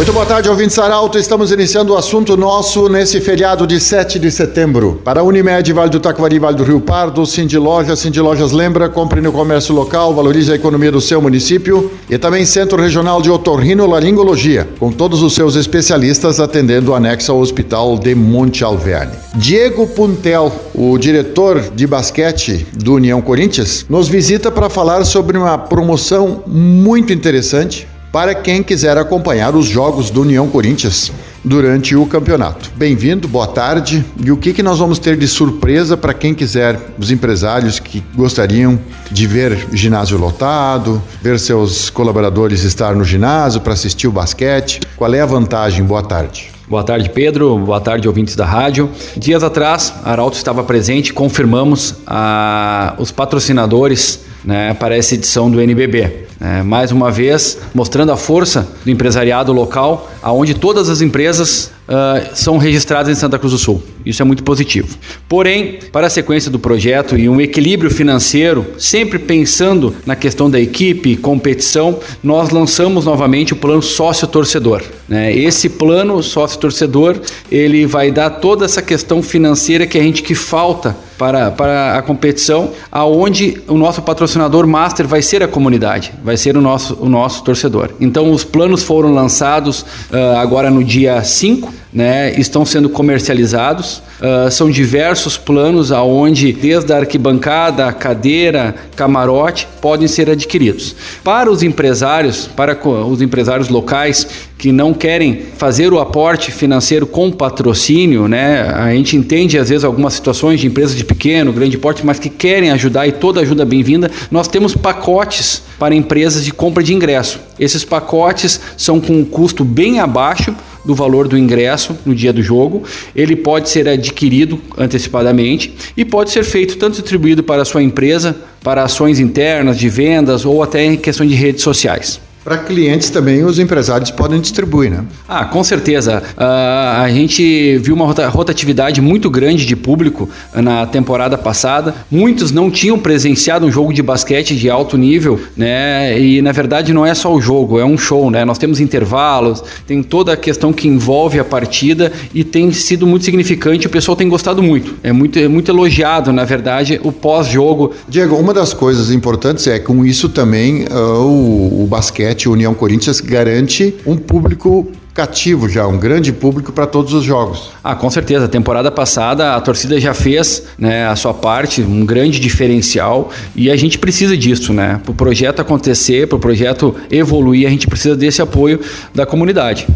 Muito boa tarde, ouvinte Saralto. Estamos iniciando o assunto nosso nesse feriado de 7 de setembro. Para a Unimed, Vale do Taquari, Vale do Rio Pardo, Cindy Lojas, Cindy Lojas lembra, compre no comércio local, valorize a economia do seu município e também Centro Regional de Otorrinolaringologia, com todos os seus especialistas atendendo o anexo ao Hospital de Monte Alverne. Diego Puntel, o diretor de basquete do União Corinthians, nos visita para falar sobre uma promoção muito interessante para quem quiser acompanhar os jogos do União Corinthians durante o campeonato. Bem-vindo, boa tarde. E o que, que nós vamos ter de surpresa para quem quiser, os empresários que gostariam de ver ginásio lotado, ver seus colaboradores estar no ginásio para assistir o basquete? Qual é a vantagem? Boa tarde. Boa tarde, Pedro. Boa tarde, ouvintes da rádio. Dias atrás, Arauto estava presente, confirmamos a, os patrocinadores né, para essa edição do NBB. É, mais uma vez, mostrando a força do empresariado local, aonde todas as empresas uh, são registradas em Santa Cruz do Sul. Isso é muito positivo. Porém, para a sequência do projeto e um equilíbrio financeiro, sempre pensando na questão da equipe, competição, nós lançamos novamente o plano sócio-torcedor. Né? Esse plano sócio-torcedor, ele vai dar toda essa questão financeira que a gente que falta para, para a competição, aonde o nosso patrocinador master vai ser a comunidade, vai ser o nosso, o nosso torcedor. Então os planos foram lançados uh, agora no dia 5 né, estão sendo comercializados. Uh, são diversos planos aonde, desde a arquibancada, cadeira, camarote, podem ser adquiridos. Para os empresários, para os empresários locais que não querem fazer o aporte financeiro com patrocínio, né? A gente entende às vezes algumas situações de empresas de pequeno, grande porte, mas que querem ajudar e toda ajuda bem-vinda. Nós temos pacotes para empresas de compra de ingresso. Esses pacotes são com um custo bem abaixo do valor do ingresso no dia do jogo. Ele pode ser adquirido antecipadamente e pode ser feito tanto distribuído para a sua empresa, para ações internas de vendas ou até em questão de redes sociais. Para clientes também os empresários podem distribuir, né? Ah, com certeza. Uh, a gente viu uma rotatividade muito grande de público na temporada passada. Muitos não tinham presenciado um jogo de basquete de alto nível, né? E na verdade não é só o jogo, é um show, né? Nós temos intervalos, tem toda a questão que envolve a partida e tem sido muito significante. O pessoal tem gostado muito. É muito, é muito elogiado, na verdade, o pós-jogo. Diego, uma das coisas importantes é com isso também uh, o, o basquete basquete União Corinthians garante um público cativo já, um grande público para todos os jogos. Ah, com certeza. Temporada passada a torcida já fez né, a sua parte, um grande diferencial e a gente precisa disso, né? Para o projeto acontecer, para o projeto evoluir, a gente precisa desse apoio da comunidade.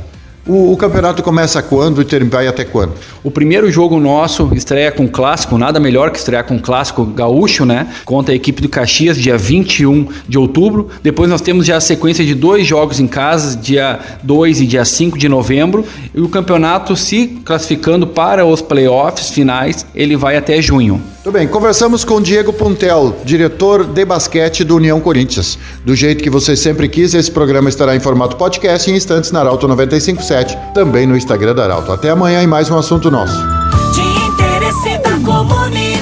O, o, campeonato começa quando e vai até quando? O primeiro jogo nosso estreia com clássico, nada melhor que estrear com clássico gaúcho, né? Contra a equipe do Caxias, dia 21 de outubro. Depois nós temos já a sequência de dois jogos em casa, dia 2 e dia 5 de novembro. E o campeonato, se classificando para os playoffs finais, ele vai até junho. Tudo bem, conversamos com Diego Puntel, diretor de basquete do União Corinthians. Do jeito que você sempre quis, esse programa estará em formato podcast em instantes na Arauto 957, também no Instagram da Arauto. Até amanhã em mais um assunto nosso. De interesse da comunidade,